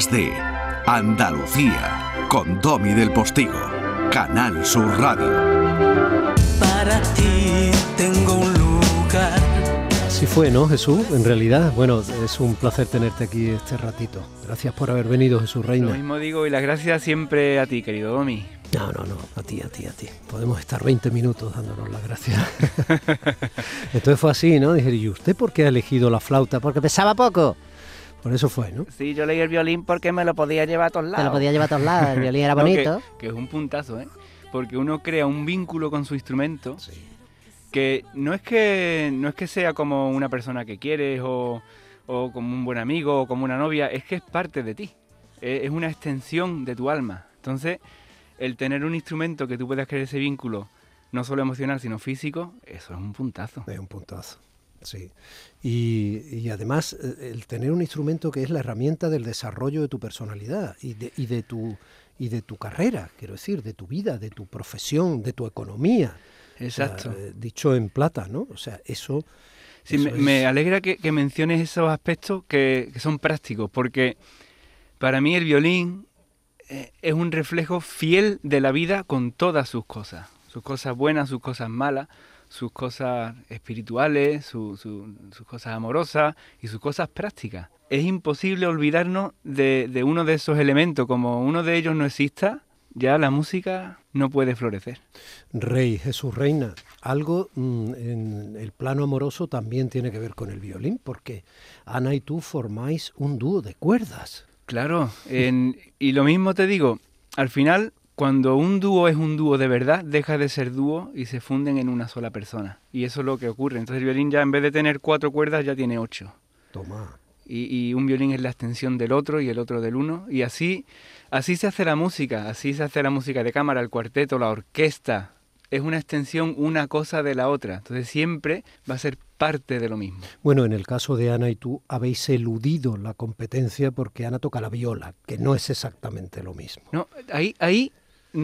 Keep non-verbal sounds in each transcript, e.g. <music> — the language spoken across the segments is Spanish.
días de Andalucía con Domi del Postigo, Canal Sur Radio. Para ti tengo un lugar. Así fue, ¿no, Jesús? En realidad, bueno, es un placer tenerte aquí este ratito. Gracias por haber venido, Jesús Lo Reina. mismo digo y las gracias siempre a ti, querido Domi. No, no, no, a ti, a ti, a ti. Podemos estar 20 minutos dándonos las gracias. <laughs> Entonces fue así, ¿no? Dije, ¿y usted por qué ha elegido la flauta? Porque pesaba poco. Por eso fue, ¿no? Sí, yo leí el violín porque me lo podía llevar a todos lados. Te lo podía llevar a todos lados, el violín era <laughs> No, que- bonito. que, es un puntazo, ¿eh? Porque uno crea un vínculo con su instrumento que no es que no es que sea como una persona que quieres o, o como un buen amigo o como una novia, es que es parte de ti. Es, es una extensión de tu alma. Entonces, el tener un instrumento que tú puedas crear ese vínculo, no solo emocional, sino físico, eso es un puntazo. Es un puntazo. Sí. Y, y además, eh, el tener un instrumento que es la herramienta del desarrollo de tu personalidad y de, y de tu y de tu carrera, quiero decir, de tu vida, de tu profesión, de tu economía. O sea, Exacto. eh, dicho en plata, ¿no? O sea, eso. Sí, eso me, es- me alegra que, que menciones esos aspectos que, que son prácticos, porque para mí el violín eh, es un reflejo fiel de la vida con todas sus cosas, sus cosas buenas, sus cosas malas, sus cosas espirituales, su- su- sus cosas amorosas y sus cosas prácticas. Es imposible olvidarnos de, de uno de esos elementos, como uno de ellos no exista, ya la música no puede florecer. Rey, Jesús Reina, algo mm, en el plano amoroso también tiene que ver con el violín, porque Ana y tú formáis un dúo de cuerdas. Claro, en- y lo mismo te digo, al final, cuando un dúo es un dúo de verdad, deja de ser dúo y se funden en una sola persona. Y eso es lo que ocurre. Entonces el violín ya en vez de tener cuatro cuerdas ya tiene ocho. Toma. Y, y un violín es la extensión del otro y el otro del uno. Y así, así se hace la música, así se hace la música de cámara, el cuarteto, la orquesta. Es una extensión una cosa de la otra. Entonces siempre va a ser parte de lo mismo. Bueno, en el caso de Ana y tú habéis eludido la competencia porque Ana toca la viola, que no es exactamente lo mismo. No, ahí, ahí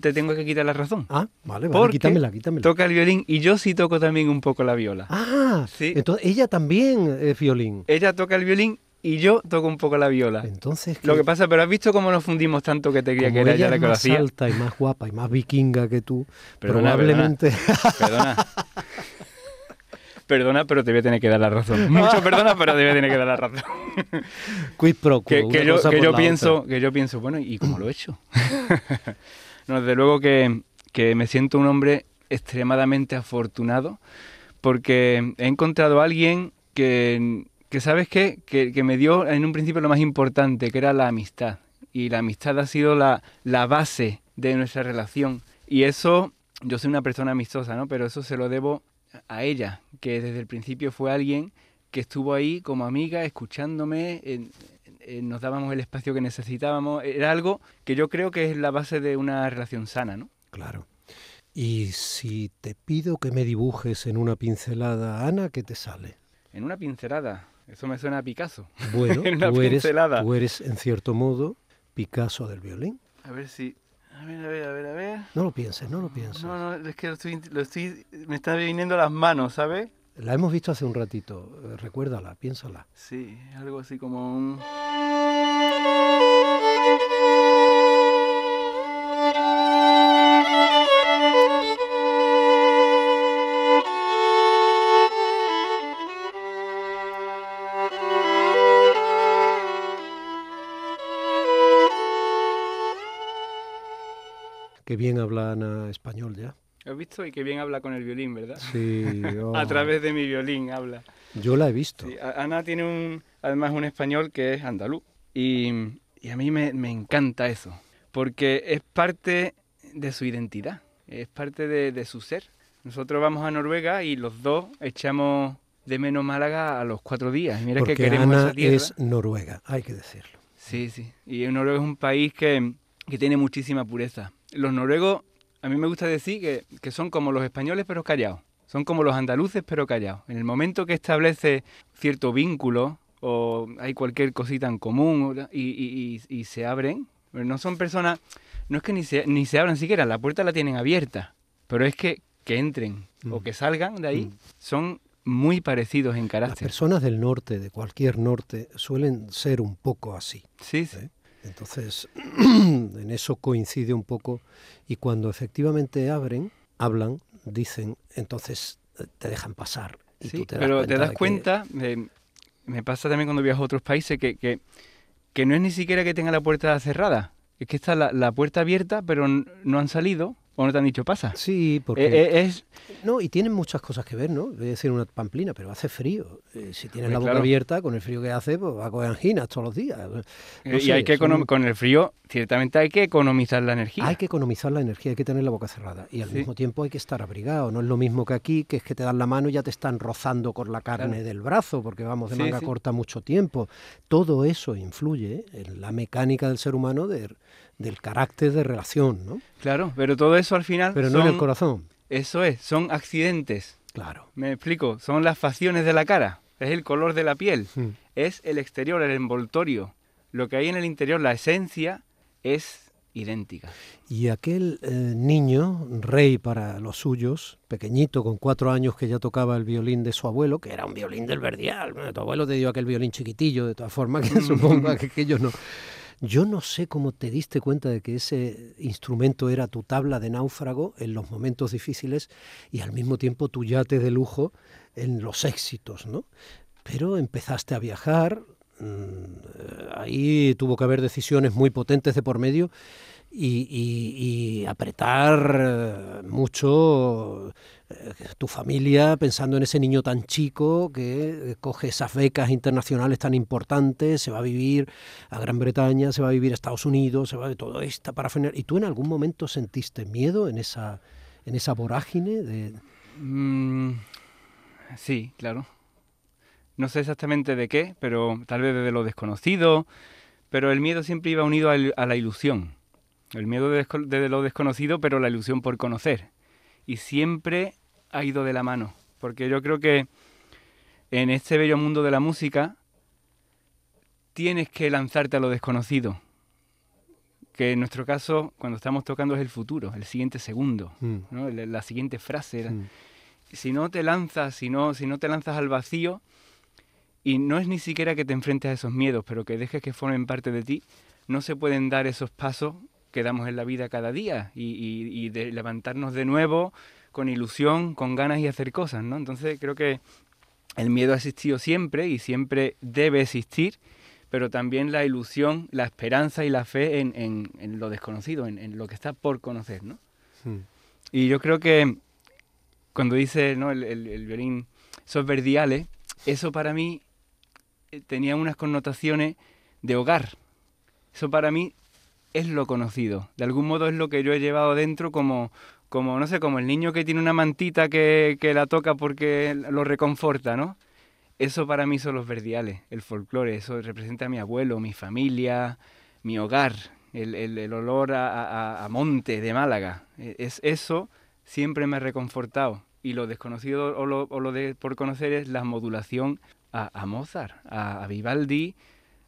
te tengo que quitar la razón. Ah, vale, vale, Porque quítamela, quítamela. Toca el violín y yo sí toco también un poco la viola. Ah, Sí. entonces ella también es violín. Ella toca el violín y yo toco un poco la viola. Entonces, Lo que pasa, pero has visto cómo nos fundimos tanto que te creía como que era ella ella la que lo más hacía. alta y más guapa y más vikinga que tú, Perdona, probablemente... Perdona. <laughs> Perdona, pero te voy a tener que dar la razón. Mucho <laughs> perdona, pero te voy a tener que dar la razón. Quid pro quo, que, que yo, que pienso, otra. que yo pienso, bueno, ¿y cómo lo he hecho? <laughs> no, desde luego que, que me siento un hombre extremadamente afortunado porque he encontrado a alguien que, que ¿sabes qué? Que, que me dio en un principio lo más importante, que era la amistad. Y la amistad ha sido la, la base de nuestra relación. Y eso, yo soy una persona amistosa, ¿no? Pero eso se lo debo a ella, que desde el principio fue alguien que estuvo ahí como amiga, escuchándome, en- nos dábamos el espacio que necesitábamos. Era algo que yo creo que es la base de una relación sana, ¿no? Claro. Y si te pido que me dibujes en una pincelada, Ana, ¿qué te sale? En una pincelada. Eso me suena a Picasso. Bueno, <laughs> En una tú, eres, pincelada. tú eres, en cierto modo, Picasso del violín. A ver si... A ver, a ver, a ver, a ver. No lo pienses, no lo pienses. No, no, es que lo estoy, lo estoy... Me está viniendo las manos, ¿sabes? La hemos visto hace un ratito, eh, recuérdala, piénsala. Sí, algo así como un... Qué bien habla Ana español ya. ¿Has visto? Y que bien habla con el violín, ¿verdad? Sí, oh, <laughs> A través de mi violín habla. Yo la he visto. Sí, Ana tiene un, además un español que es andaluz. Y, y a mí me, me encanta eso. Porque es parte de su identidad. Es parte de, de su ser. Nosotros vamos a Noruega y los dos echamos de menos Málaga a los cuatro días. Mira Porque que queremos Ana esa tierra. es noruega, hay que decirlo. Sí, sí. Y Noruega es un país que, que tiene muchísima pureza. Los noruegos, a mí me gusta decir que, que son como los españoles pero callados. Son como los andaluces pero callados. En el momento que establece cierto vínculo o hay cualquier cosita en común y, y- y- y se abren, pero no son personas, no es que ni se, ni se abran siquiera, la puerta la tienen abierta, pero es que, que entren o que salgan de ahí Mm. son muy parecidos en Las carácter. personas del norte, de cualquier norte, suelen ser un poco así. Sí, sí. ¿eh? Entonces, <clears throat> en eso coincide un poco y cuando efectivamente abren, hablan, dicen, entonces eh, te dejan pasar. Y Sí, tú te das pero te das que- cuenta, eh, me pasa también cuando viajo a otros países, que, que, que no es ni siquiera que tenga la puerta cerrada, es que está la, la puerta abierta, pero no han salido o no te han dicho pasa. Sí, porque... Eh, eh, es, No, y tienen muchas cosas que ver, ¿no? Voy a decir una pamplina, pero hace frío. Eh, si tienes la boca claro. abierta, con el frío que hace, pues va a coger anginas todos los días. No y sé, hay que son- con el frío, ciertamente hay que economizar la energía. Hay que economizar la energía, hay que tener la boca cerrada. Y al Sí. mismo tiempo hay que estar abrigado. No es lo mismo que aquí, que es que te dan la mano y ya te están rozando con la carne Claro. del brazo, porque vamos de Sí, manga sí. corta mucho tiempo. Todo eso influye en la mecánica del ser humano de- del carácter de relación, ¿no? Claro, pero todo eso al final Pero no en el son- corazón. Eso es, son accidentes. Claro. Me explico, son las facciones de la cara, es el color de la piel, Mm. es el exterior, el envoltorio. Lo que hay en el interior, la esencia, es idéntica. Y aquel eh, niño, rey para los suyos, pequeñito, con cuatro años, que ya tocaba el violín de su abuelo, que era un violín del verdial. Bueno, tu abuelo te dio aquel violín chiquitillo, de todas formas, que supongo que aquello no. <laughs> Yo no sé cómo te diste cuenta de que ese instrumento era tu tabla de náufrago en los momentos difíciles y al mismo tiempo tu yate de lujo en los éxitos, ¿no? Pero empezaste a viajar, mm, ahí tuvo que haber decisiones muy potentes de por medio y, apretar eh, mucho eh, tu familia pensando en ese niño tan chico que eh, coge esas becas internacionales tan importantes, se va a vivir a Gran Bretaña, se va a vivir a Estados Unidos, se va de todo esta para ¿Y tú en algún momento sentiste miedo en esa, en esa vorágine Mm, sí, claro. No sé exactamente de qué, pero tal vez de lo desconocido, pero el miedo siempre iba unido a, la ilusión. El miedo de, lo desconocido, pero la ilusión por conocer. Y siempre ha ido de la mano, porque yo creo que en este bello mundo de la música tienes que lanzarte a lo desconocido. Que en nuestro caso, cuando estamos tocando, es el futuro, el siguiente segundo, Mm. ¿no? La siguiente frase. Mm. si no te lanzas, si no, si no te lanzas al vacío, y no es ni siquiera que te enfrentes a esos miedos, pero que dejes que formen parte de ti, no se pueden dar esos pasos que damos en la vida cada día y, y- y de levantarnos de nuevo con ilusión, con ganas y hacer cosas, ¿no? Entonces creo que el miedo ha existido siempre y siempre debe existir, pero también la ilusión, la esperanza y la fe en, en- en lo desconocido, en, en lo que está por conocer, ¿no? Mm. Y yo creo que cuando dice ¿no? el, el- el violín, esos verdiales, eso para mí tenía unas connotaciones de hogar. Eso para mí es lo conocido. De algún modo es lo que yo he llevado dentro como, como no sé, como el niño que tiene una mantita que, que la toca porque lo reconforta, ¿no? Eso para mí son los verdiales, el folclore. Eso representa a mi abuelo, mi familia, mi hogar, el, el- olor a, a- a monte de Málaga. E- Es, eso siempre me ha reconfortado. Y lo desconocido o lo, o lo de por conocer es la modulación a, a Mozart, a, a Vivaldi,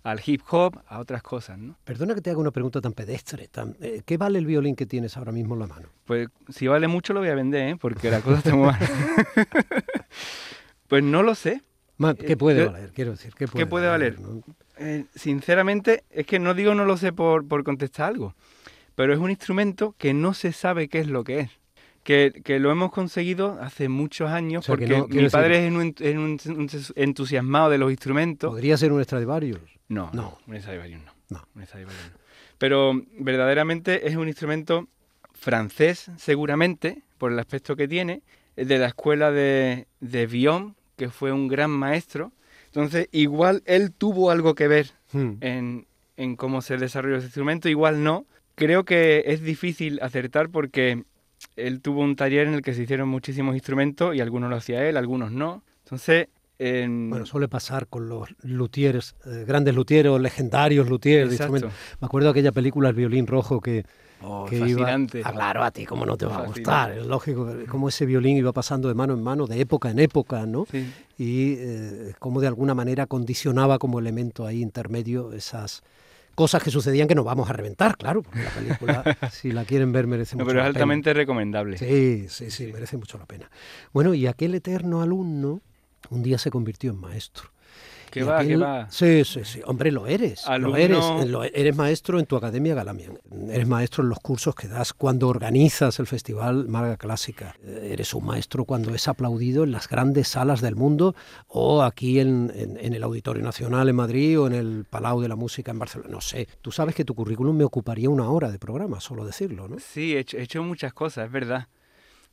al hip hop, a otras cosas, ¿no? Perdona que te haga una pregunta tan pedestre. Tan, eh, ¿Qué vale el violín que tienes ahora mismo en la mano? Pues si vale mucho lo voy a vender, ¿eh? Porque la cosa está muy mal. <laughs> pues no lo sé. ¿Qué puede Eh, valer? Quiero decir, ¿qué puede, puede valer? Eh, sinceramente, es que no digo no lo sé por, por contestar algo, pero es un instrumento que no se sabe qué es lo que es. Que, que lo hemos conseguido hace muchos años O sea, que porque no- mi padre es un, es un- un entusiasmado de los instrumentos. ¿Podría ser un Stradivarius? No, No. un Stradivarius no. No. un Stradivarius no. Pero verdaderamente es un instrumento francés, seguramente, por el aspecto que tiene, de la escuela de, de Vion, que fue un gran maestro. Entonces, igual él tuvo algo que ver Hmm. en, en cómo se desarrolló ese instrumento, igual no. Creo que es difícil acertar porque él tuvo un taller en el que se hicieron muchísimos instrumentos y algunos lo hacía él, algunos no. Entonces, en- Bueno, suele pasar con los luthiers, eh, grandes luthieros, legendarios luthiers de Exacto. instrumentos. Me acuerdo de aquella película El violín rojo que, Oh, que fascinante. iba... Ah, claro, a ti, ¿cómo no te va a Fascinante. gustar? Es lógico, que- cómo ese violín iba pasando de mano en mano, de época en época, ¿no? Sí. Y eh, cómo de alguna manera condicionaba como elemento ahí intermedio esas cosas que sucedían que no vamos a reventar, claro, porque la película, <laughs> si la quieren ver, merece No, mucho pero es la pena. altamente recomendable. Sí, sí, sí, merece mucho la pena. Bueno, y aquel eterno alumno un día se convirtió en maestro. Que Y va, que aquel- va. Sí, sí, sí. Hombre, lo eres. Lo eres. eh, lo- eres maestro en tu academia Galamian. Eres maestro en los cursos que das cuando organizas el festival Málaga Clásica. Eh, Eres un maestro cuando es aplaudido en las grandes salas del mundo o aquí en, en- en el Auditorio Nacional en Madrid o en el Palau de la Música en Barcelona. No sé. Tú sabes que tu currículum me ocuparía una hora de programa, solo decirlo, ¿no? Sí, he hecho, he hecho muchas cosas, es verdad.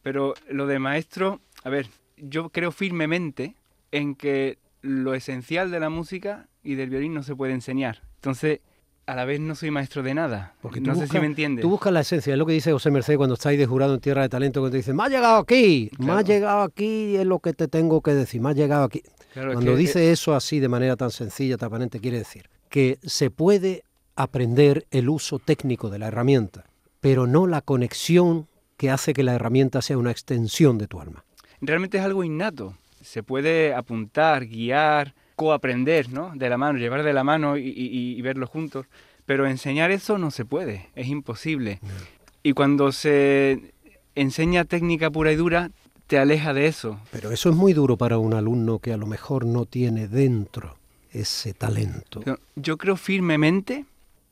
Pero lo de maestro, a ver, yo creo firmemente en que lo esencial de la música y del violín no se puede enseñar. Entonces, a la vez no soy maestro de nada. Porque no sé si me entiendes. Tú buscas la esencia, es lo que dice José Merced cuando estáis de jurado en Tierra de Talento, cuando te dice, me ha llegado aquí, me ha Claro. llegado aquí, es lo que te tengo que decir, me ha llegado aquí. Claro, es cuando que- dice eso así de manera tan sencilla, tan aparente, quiere decir que se puede aprender el uso técnico de la herramienta, pero no la conexión que hace que la herramienta sea una extensión de tu alma. realmente es algo innato. Se puede apuntar, guiar, coaprender, ¿no? De la mano, llevar de la mano y, y- y verlo juntos. Pero enseñar eso no se puede, es imposible. Y cuando se enseña técnica pura y dura, te aleja de eso. Pero eso es muy duro para un alumno que a lo mejor no tiene dentro ese talento. Yo- Yo creo firmemente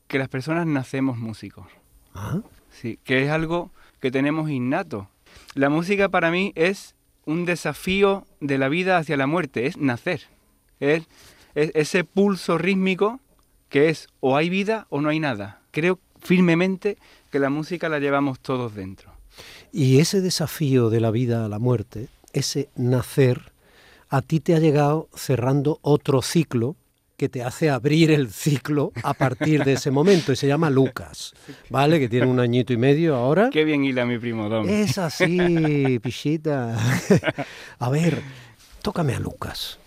que las personas nacemos músicos. ¿Ah? Sí, que es algo que tenemos innato. La música para mí es un desafío de la vida hacia la muerte, es nacer. Es, es ese pulso rítmico que es o hay vida o no hay nada. Creo firmemente que la música la llevamos todos dentro. Y ese desafío de la vida a la muerte, ese nacer, a ti te ha llegado cerrando otro ciclo que te hace abrir el ciclo a partir de ese momento y se llama Lucas, ¿vale? Que tiene un añito y medio ahora. Qué bien hila mi primo Dom. Es así, pichita. <laughs> A ver, tócame a Lucas.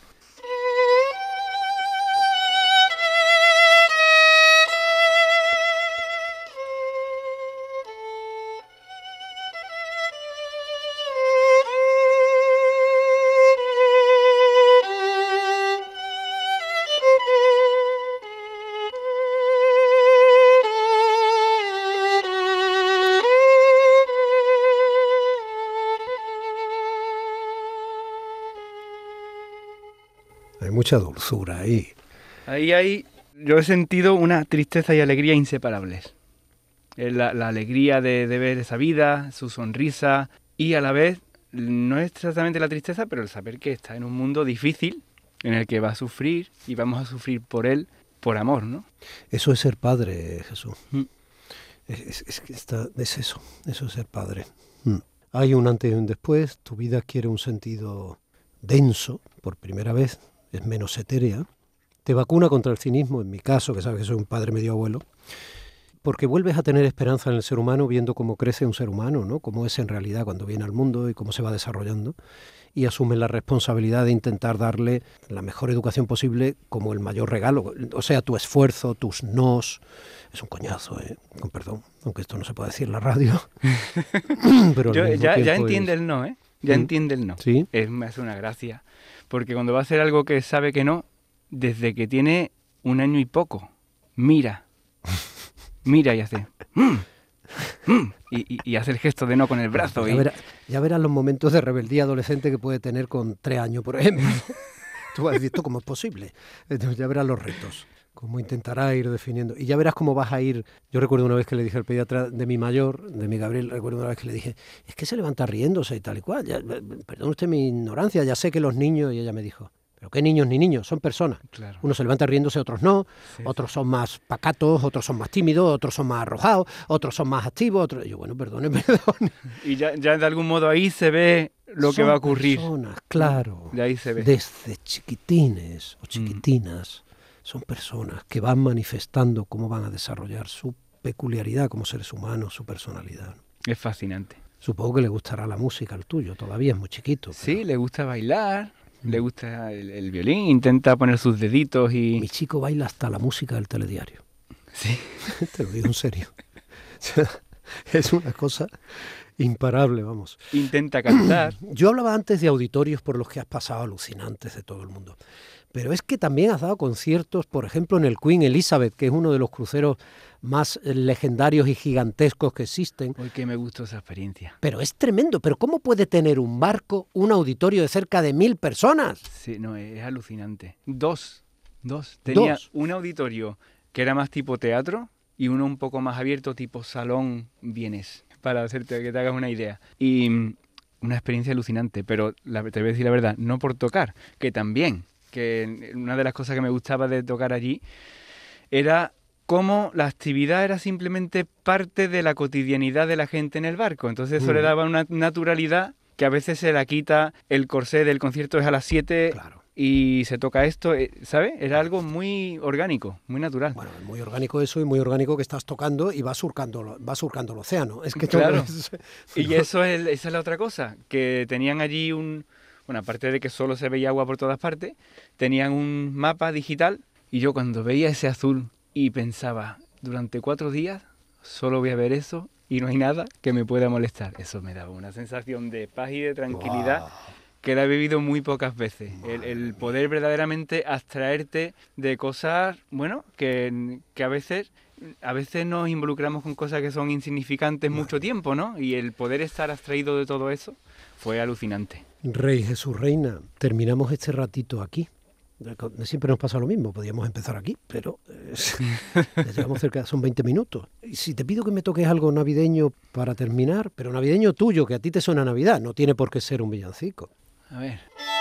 Hay mucha dulzura ahí. Ahí hay, yo he sentido una tristeza y alegría inseparables. Es La, la alegría de, de ver esa vida, su sonrisa y a la vez no es exactamente la tristeza, pero el saber que está en un mundo difícil en el que va a sufrir y vamos a sufrir por él, por amor, ¿no? Eso es ser padre, Jesús. Mm. Es, es- es que está- es eso, eso es ser padre. Mm. Hay un antes y un después, tu vida adquiere un sentido denso por primera vez, es menos etérea, te vacuna contra el cinismo, en mi caso, que sabes que soy un padre medio abuelo, porque vuelves a tener esperanza en el ser humano viendo cómo crece un ser humano, ¿no? cómo es en realidad cuando viene al mundo y cómo se va desarrollando, y asumes la responsabilidad de intentar darle la mejor educación posible como el mayor regalo, o sea, tu esfuerzo, tus nos, es un coñazo, ¿eh? con perdón, aunque esto no se puede decir en la radio. <laughs> Pero Yo- ya, ya entiende es- el no, ¿eh? Ya Mm. entiende el no. Sí. Es, me hace una gracia. Porque cuando va a hacer algo que sabe que no, desde que tiene un año y poco, mira, mira y hace... "Mm, mm", y, y- y hace el gesto de no con el brazo. Ya, y- verá- ya verás los momentos de rebeldía adolescente que puede tener con tres años, por ejemplo. <laughs> Tú vas a decir, ¿esto cómo es posible? Entonces ya verás los retos, cómo intentará ir definiendo. Y ya verás cómo vas a ir. Yo recuerdo una vez que le dije al pediatra de mi mayor, de mi Gabriel, recuerdo una vez que le dije, es que se levanta riéndose y tal y cual. Ya, eh, perdón usted mi ignorancia, ya sé que los niños, y ella me dijo, pero qué niños ni niños, son personas. Claro. Unos se levantan riéndose, otros no. Sí, otros son más pacatos, otros son más tímidos, otros son más arrojados, otros son más activos. Otros... Y yo, bueno, perdone, <laughs> perdone. Y ya, ya de algún modo ahí se ve lo que va a ocurrir. Personas, claro. De ahí se ve. Desde chiquitines o chiquitinas son personas que van manifestando cómo van a desarrollar su peculiaridad como seres humanos, su personalidad. Es fascinante. Supongo que le gustará la música al tuyo, todavía es muy chiquito. Sí, le gusta bailar, le gusta el, el violín, intenta poner sus deditos y... Mi chico baila hasta la música del telediario. Sí. <laughs> Te lo digo en serio. <laughs> Es una cosa imparable, vamos. Intenta cantar. <clears throat> Yo hablaba antes de auditorios por los que has pasado alucinantes de todo el mundo. Pero es que también has dado conciertos, por ejemplo, en el Queen Elizabeth, que es uno de los cruceros más eh, legendarios y gigantescos que existen. Hoy que me gustó esa experiencia. Pero es tremendo. ¿Pero cómo puede tener un barco un auditorio de cerca de mil personas? Sí, no, es alucinante. Dos Dos. Tenía Dos. un auditorio que era más tipo teatro y uno un poco más abierto, tipo salón vienes, para hacerte que te hagas una idea. Y mm, una experiencia alucinante, pero la, te voy a decir la verdad, no por tocar, que también, que una de las cosas que me gustaba de tocar allí era cómo la actividad era simplemente parte de la cotidianidad de la gente en el barco. Entonces eso le Ujú. daba una naturalidad que a veces se la quita el corsé del concierto es a las 7 Claro. Y se toca esto, eh, ¿sabes? Era algo muy orgánico, muy natural. Bueno, muy orgánico eso y muy orgánico que estás tocando y va surcando, va surcando el océano. Es que <laughs> Claro. <laughs> Y eso es, esa es la otra cosa, que tenían allí un, bueno, aparte de que solo se veía agua por todas partes, tenían un mapa digital y yo cuando veía ese azul y pensaba, durante cuatro días solo voy a ver eso y no hay nada que me pueda molestar. Eso me daba una sensación de paz y de tranquilidad Guau. Que la he vivido muy pocas veces. El, el poder verdaderamente abstraerte de cosas, bueno, que, que a veces a veces nos involucramos con cosas que son insignificantes mucho tiempo, ¿no? Y el poder estar abstraído de todo eso fue alucinante. Rey Jesús Reina, terminamos este ratito aquí. Siempre nos pasa lo mismo, podríamos empezar aquí, pero eh, <laughs> llegamos cerca, son 20 minutos. Y si te pido que me toques algo navideño para terminar, pero navideño tuyo, que a ti te suena Navidad, no tiene por qué ser un villancico. A ver.